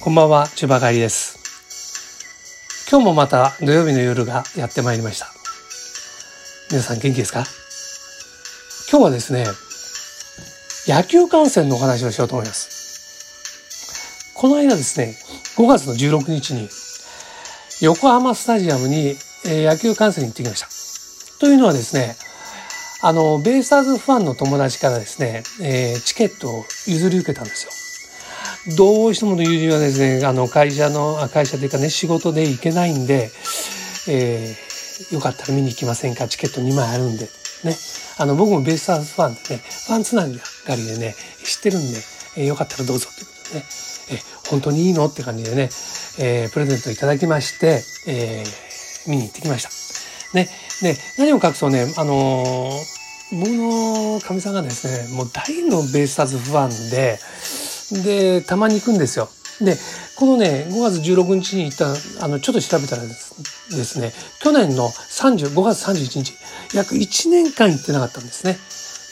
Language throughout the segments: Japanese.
こんばんは、千葉帰りです。今日もまた土曜日の夜がやってまいりました。皆さん元気ですか？今日はですね、野球観戦のお話をしようと思います。この間ですね、5月の16日に横浜スタジアムに野球観戦に行ってきました。というのはですね、あの、ベイスターズファンの友達からですね、えーチケットを譲り受けたんですよ。どうしてもの友人はですね、あの、会社の、会社というかね、仕事で行けないんで、えーよかったら見に行きませんか？チケット2枚あるんで。ね。あの、僕もベイスターズファンでね、ファンつながりでね、知ってるんで、えーよかったらどうぞということでね、えー本当にいいの？って感じでね、えープレゼントいただきまして、えー見に行ってきました。ね。で、何を隠そうね、あのー僕のかみさんがですね、もう大のベイスターズファンで、で、たまに行くんですよ。で、このね、5月16日に行った、あの、ちょっと調べたらですね、去年の30、5月31日、約1年間行ってなかったんですね。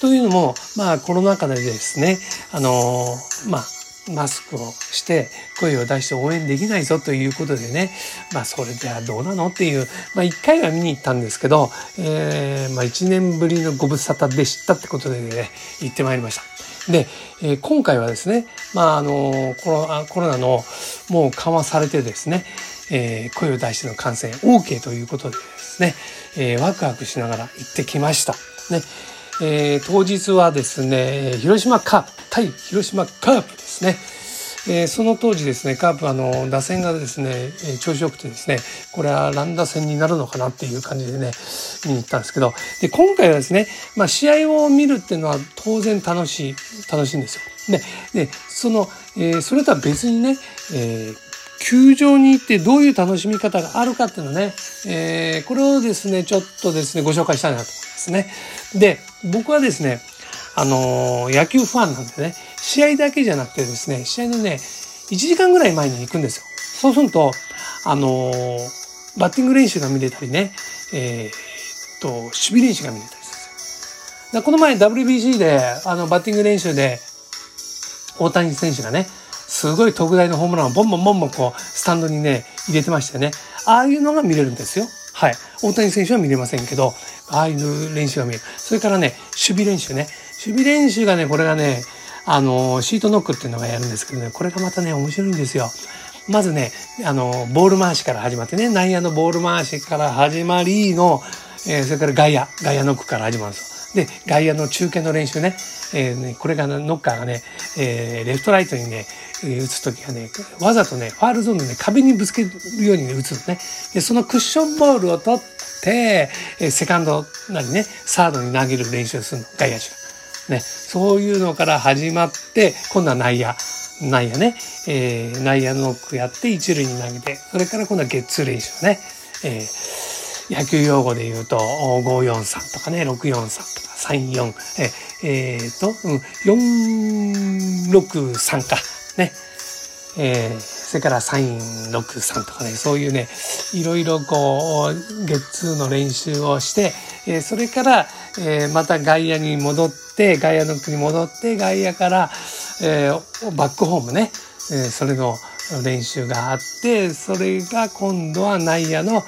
というのも、まあ、コロナ禍でですね、あのまあ、マスクをして声を出して応援できないぞということでね、まあそれではどうなのっていう、まあ一回は見に行ったんですけど、えーまあ一年ぶりのご無沙汰でしたってことでね、行ってまいりました。で、えー今回はですね、まああのコロナコロナのもう緩和されてですね、えー声を出しての感染 OK ということでですね、えーワクワクしながら行ってきました。ね。えー当日はですね、広島カープ対広島カープですね。えーその当時ですね、カープあの、打線がですね、え調子よくてですね、これは乱打戦になるのかなっていう感じでね、見に行ったんですけど、で、今回はですね、まあ試合を見るっていうのは当然楽しい、楽しいんですよ。で、で、その、えーそれとは別にね、えー球場に行ってどういう楽しみ方があるかっていうのね、えーこれをですね、ちょっとですね、ご紹介したいなと思いますね。で、僕はですね、あのー野球ファンなんでね、試合だけじゃなくてですね、試合のね、1時間ぐらい前に行くんですよ。そうすると、あのーバッティング練習が見れたりね、えーっと、守備練習が見れたりするで。この前 WBC で、あの、バッティング練習で、大谷選手がね、すごい特大のホームランをボンボンボンボンこう、スタンドにね、入れてましたよね。ああいうのが見れるんですよ。はい。大谷選手は見れませんけど、ああいう練習が見れる。それからね、守備練習ね。守備練習がね、これがね、あの、シートノックっていうのがやるんですけどね、これがまたね、面白いんですよ。まずね、あの、ボール回しから始まってね、内野のボール回しから始まりの、えーそれから外野、外野ノックから始まるんですよ。で、外野の中堅の練習ね、えーねこれがノッカーがね、えーレフトライトにね、え打つときはね、わざとね、ファールゾーンのね、壁にぶつけるようにね、打つのね。で、そのクッションボールを取って、えーセカンドなりね、サードに投げる練習をするの、外野手が。ね、そういうのから始まって、今度は内野。内野ね、えー内野ノックやって一塁に投げて、それから今度はゲッツー練習ね。えー野球用語で言うと、543とかね、643とか34、ええーと、うん、463か、ね。えーそれから363とかね、そういうね、いろいろこう、ゲッツーの練習をして、えーそれから、えーまた外野に戻って、外野の国に戻って、外野から、えーバックホームね、えーそれの練習があって、それが今度は内野の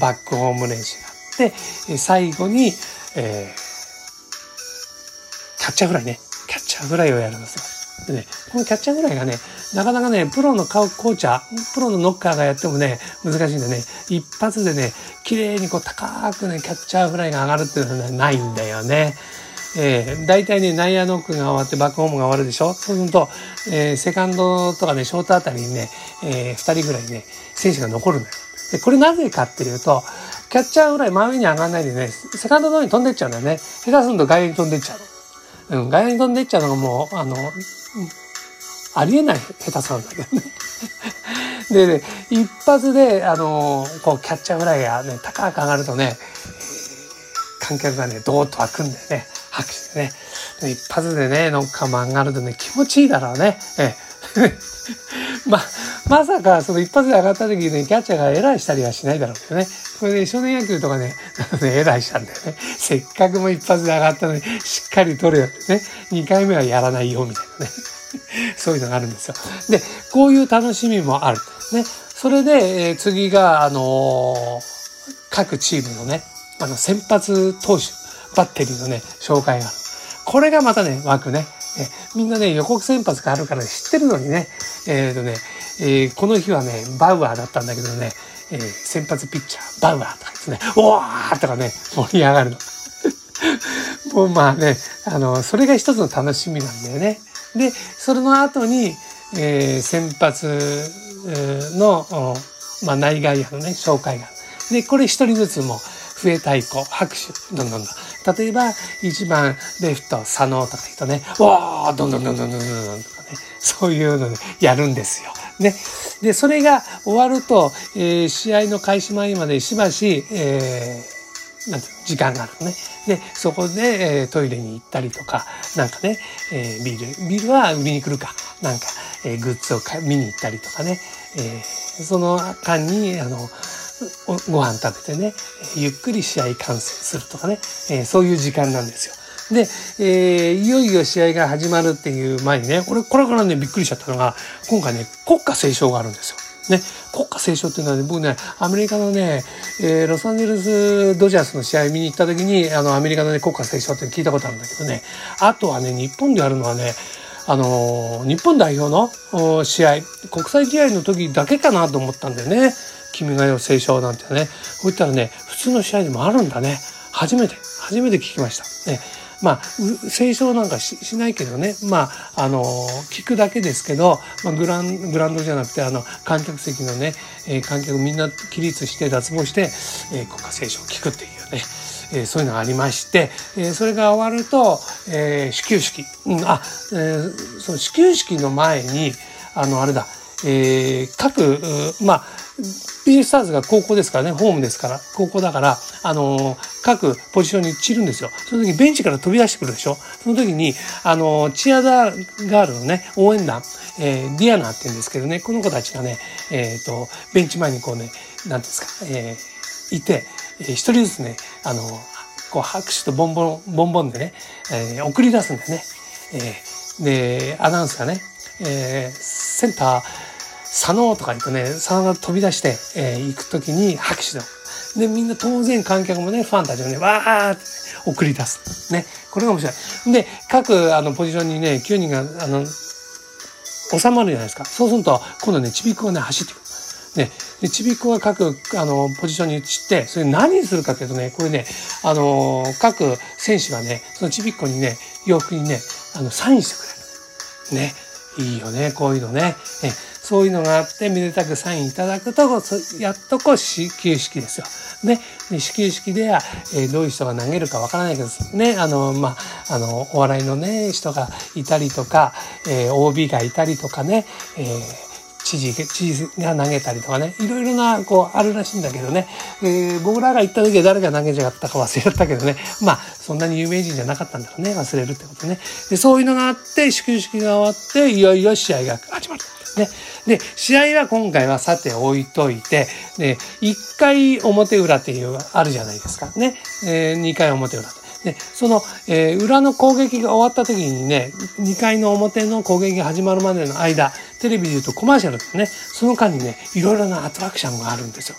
バックホーム練習があって、最後に、えーキャッチャーフライね。キャッチャーフライをやるんですよ。でね、このキャッチャーフライがね、なかなかね、プロのコーチャー、プロのノッカーがやってもね、難しいんでね、一発でね、綺麗にこう高くね、キャッチャーフライが上がるっていうのはないんだよね。えー、大体ね、内野ノックが終わってバックホームが終わるでしょそうすると、えーセカンドとかね、ショートあたりにね、えー、二人ぐらいね、選手が残るのよ。で、これなぜかっていうと、キャッチャーフライ真上に上がらないでね、セカンドの方に飛んでっちゃうんだよね。下手すると外野に飛んでっちゃう。うん、外野に飛んでいっちゃうのがもう、あの、ありえない下手さなんだけどね。でね、一発で、あの、こう、キャッチャーフライがね、高く上がるとね、観客がね、ドーッと開くんだよね。拍手でね。一発でね、ノッカーも上がるとね、気持ちいいだろうね。ええ ま、まさか、その一発で上がった時にね、キャッチャーがエラーしたりはしないだろうけどね。これで、少年野球とかね、エラーしたんだよね。せっかくも一発で上がったのに、しっかり取れよってね。二回目はやらないよ、みたいなね。そういうのがあるんですよ。で、こういう楽しみもある。ね。それで、え、次が、あの、各チームのね、あの、先発投手、バッテリーのね、紹介がある。これがまたね、枠ね。えみんなね、予告先発があるから知ってるのにね、えっ、ー、とね、えー、この日はね、バウアーだったんだけどね、えー、先発ピッチャー、バウアーとか言ってね、おーとかね、盛り上がるの。もうまあね、あの、それが一つの楽しみなんだよね。で、それの後に、えー、先発の、まあ、内外野のね、紹介が。で、これ一人ずつも笛太鼓、拍手、どんどんどん。例えば、1番レフト、佐野とか言うとね、わー、どんどんどんどんどんどんどんとかね、そういうのでやるんですよ。ね。で、それが終わると、えー、試合の開始前までしばし、えー、なんて、時間があるのね。で、そこで、えー、トイレに行ったりとか、なんかね、えー、ビール、ビールは売りに来るか、なんか、えー、グッズを見に行ったりとかね、えー、その間に、あの、ご飯食べてね、ゆっくり試合観戦するとかね、えー、そういう時間なんですよ。で、えー、いよいよ試合が始まるっていう前にね、俺、これからね、びっくりしちゃったのが、今回ね、国歌斉唱があるんですよ。ね、国歌斉唱っていうのはね、僕ね、アメリカのね、えー、ロサンゼルスドジャースの試合見に行った時に、あの、アメリカのね、国歌斉唱って聞いたことあるんだけどね、あとはね、日本であるのはね、あの、日本代表の試合、国際試合の時だけかなと思ったんだよね。君が代斉唱なんてね。こういったらね、普通の試合でもあるんだね。初めて、初めて聞きました。ね。まあ、斉唱なんかしないけどね、まあ、あの、聞くだけですけど、まあ、グラン、グランドじゃなくて、あの、観客席のね、えー、観客みんな起立して脱帽して、えー、国家斉唱を聞くっていうね、えー、そういうのがありまして、えー、それが終わると、えー、始球式。うん、あ、えー、その始球式の前に、あの、あれだ、えー、各、まあ、ベイスターズが高校ですからね、ホームですから、高校だから、あのー、各ポジションに散るんですよ。その時ベンチから飛び出してくるでしょその時に、あのー、チアリーダーガールのね、応援団、えー、ディアナって言うんですけどね、この子たちがね、えっ、と、ベンチ前にこうね、なんですか、えー、いて、えー、一人ずつね、あのこう拍手とポンポン、ポンポンでね、えー、送り出すんだよね。えー、で、アナウンスがね、えー、センター、佐野とか言うとね、佐野が飛び出して、えー、行くときに拍手だ。で、みんな当然観客もね、ファンたちもね、わーって、送り出す。ね。これが面白い。で、各あのポジションにね、9人が、あの、収まるじゃないですか。そうすると、今度ね、ちびっこがね、走ってくる。ね。で、ちびっこが各、あの、ポジションに移って、それ何するかっていうとね、これね、あの、各選手がね、そのちびっこにね、洋服にね、あの、サインしてくれる。ね。いいよね、こういうのね。ねそういうのがあって、めでたくサインいただくと、やっとこう、始球式ですよ。ね、始球式では、えー、どういう人が投げるかわからないけど、ね、あの、まあ、あの、お笑いのね、人がいたりとか、えー、OB がいたりとかね、えー知事、知事が投げたりとかね、いろいろな、こう、あるらしいんだけどね、えー、僕らが行った時は誰が投げちゃったか忘れちゃったけどね、まあ、そんなに有名人じゃなかったんだろうね、忘れるってことね。で、そういうのがあって、始球式が終わって、いよいよ試合が始まる。ね。で、試合は今回はさて置いといて、で、1回表裏っていうあるじゃないですか。ね。えー、2回表裏。で、その、えー、裏の攻撃が終わった時にね、2回の表の攻撃が始まるまでの間、テレビで言うとコマーシャルですね、その間にね、いろいろなアトラクションがあるんですよ。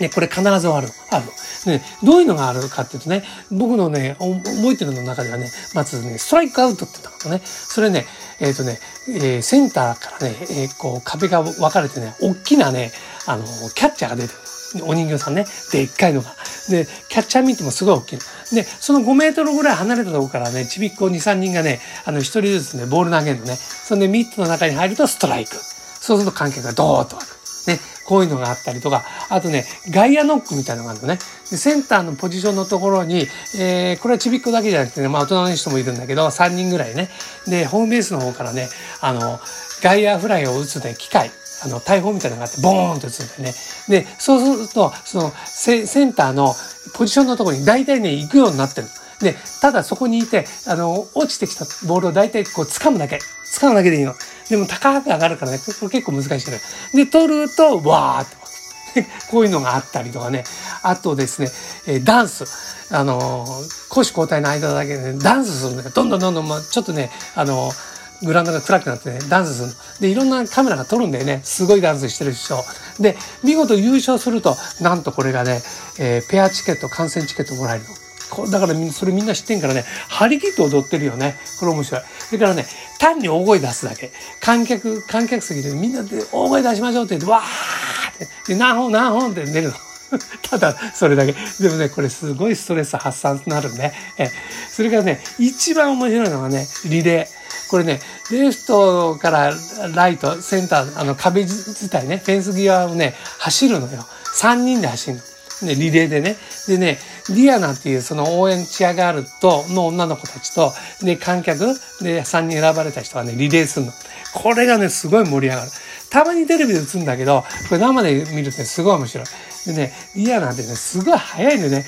ね、これ必ずある。ある。ね、どういうのがあるかっていうとね、僕のね、覚えてるの中ではね、まずね、ストライクアウトって言ったのね。それね、えっ、ー、とね、えー、センターからね、えー、こう壁が分かれてね、大きなね、あの、キャッチャーが出てる。お人形さんね。でっかいのが。で、キャッチャーミットもすごい大きい。で、その5メートルぐらい離れたところからね、ちびっこ2、3人がね、あの、1人ずつね、ボール投げるのね。そんで、ミットの中に入るとストライク。そうすると観客がドーッとある。ね、こういうのがあったりとか、あとね、外野ノックみたいなのがあるのね。でセンターのポジションのところに、えー、これはちびっこだけじゃなくてね、まあ大人の人もいるんだけど、3人ぐらいね。で、ホームベースの方からね、あの、外野フライを打つね、機械、あの、大砲みたいなのがあって、ボーンと打つんだよね。で、そうすると、そのセ、センターのポジションのところに大体ね、行くようになってる。で、ただそこにいて、あの、落ちてきたボールを大体こう掴むだけ。掴むだけでいいの。でも高く上がるからね、これ結構難しいね。で、取ると、わーって。こういうのがあったりとかね。あとですね、えダンス。あの、攻守交代の間だけで、ね、ダンスするんだよ。どんどんどんどん、まあ、ちょっとね、あの、グラウンドが暗くなってね、ダンスするの。で、いろんなカメラが撮るんだよね。すごいダンスしてる人。で、見事優勝すると、なんとこれがね、えー、ペアチケット、観戦チケットもらえるの。だからそれみんな知ってんからね、張り切って踊ってるよね。これ面白い。それからね、単に大声出すだけ。観客、観客席でみんなで大声出しましょうって言って、わーって、で、何本何本って出るの。ただ、それだけ。でもね、これすごいストレス発散になるね。え、それからね、一番面白いのがね、リレー。これね、レフトからライト、センター、あの壁自体ね、フェンス際をね、走るのよ。3人で走るの。ね、リレーでね。でね、ディアナっていうその応援チアガールと、の女の子たちと、で、観客で3人選ばれた人がね、リレーするの。これがね、すごい盛り上がる。たまにテレビで映るんだけど、これ生で見るとね、すごい面白い。でね、リアナってね、すごい早いんでね、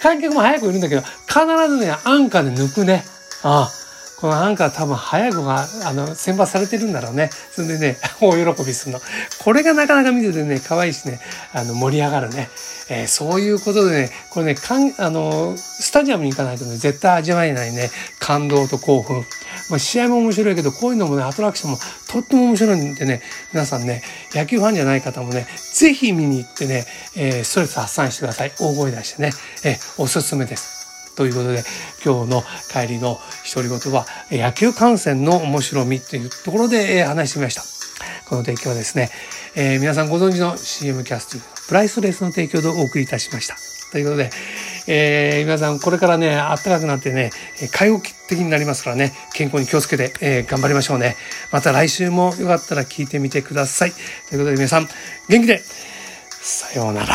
観客も早くいるんだけど、必ずね、安価で抜くね。ああこのアンカー多分早い子が、あの、選抜されてるんだろうね。それでね、大喜びするの。これがなかなか見ててね、可愛いしね、あの、盛り上がるね。えー、そういうことでね、これね、かん、あの、スタジアムに行かないとね、絶対味わえないね、感動と興奮。まあ、試合も面白いけど、こういうのもね、アトラクションもとっても面白いんでね、皆さんね、野球ファンじゃない方もね、ぜひ見に行ってね、えー、ストレス発散してください。大声出してね、えー、おすすめです。ということで今日の帰りの独り言は野球観戦の面白みというところで話してみました。この提供はですね、えー、皆さんご存知の CM キャスティングプライスレスの提供でお送りいたしました。ということで、えー、皆さんこれからね、暖かくなってね、介護的になりますからね、健康に気をつけて、えー、頑張りましょうね。また来週もよかったら聞いてみてください。ということで皆さん、元気で、さようなら。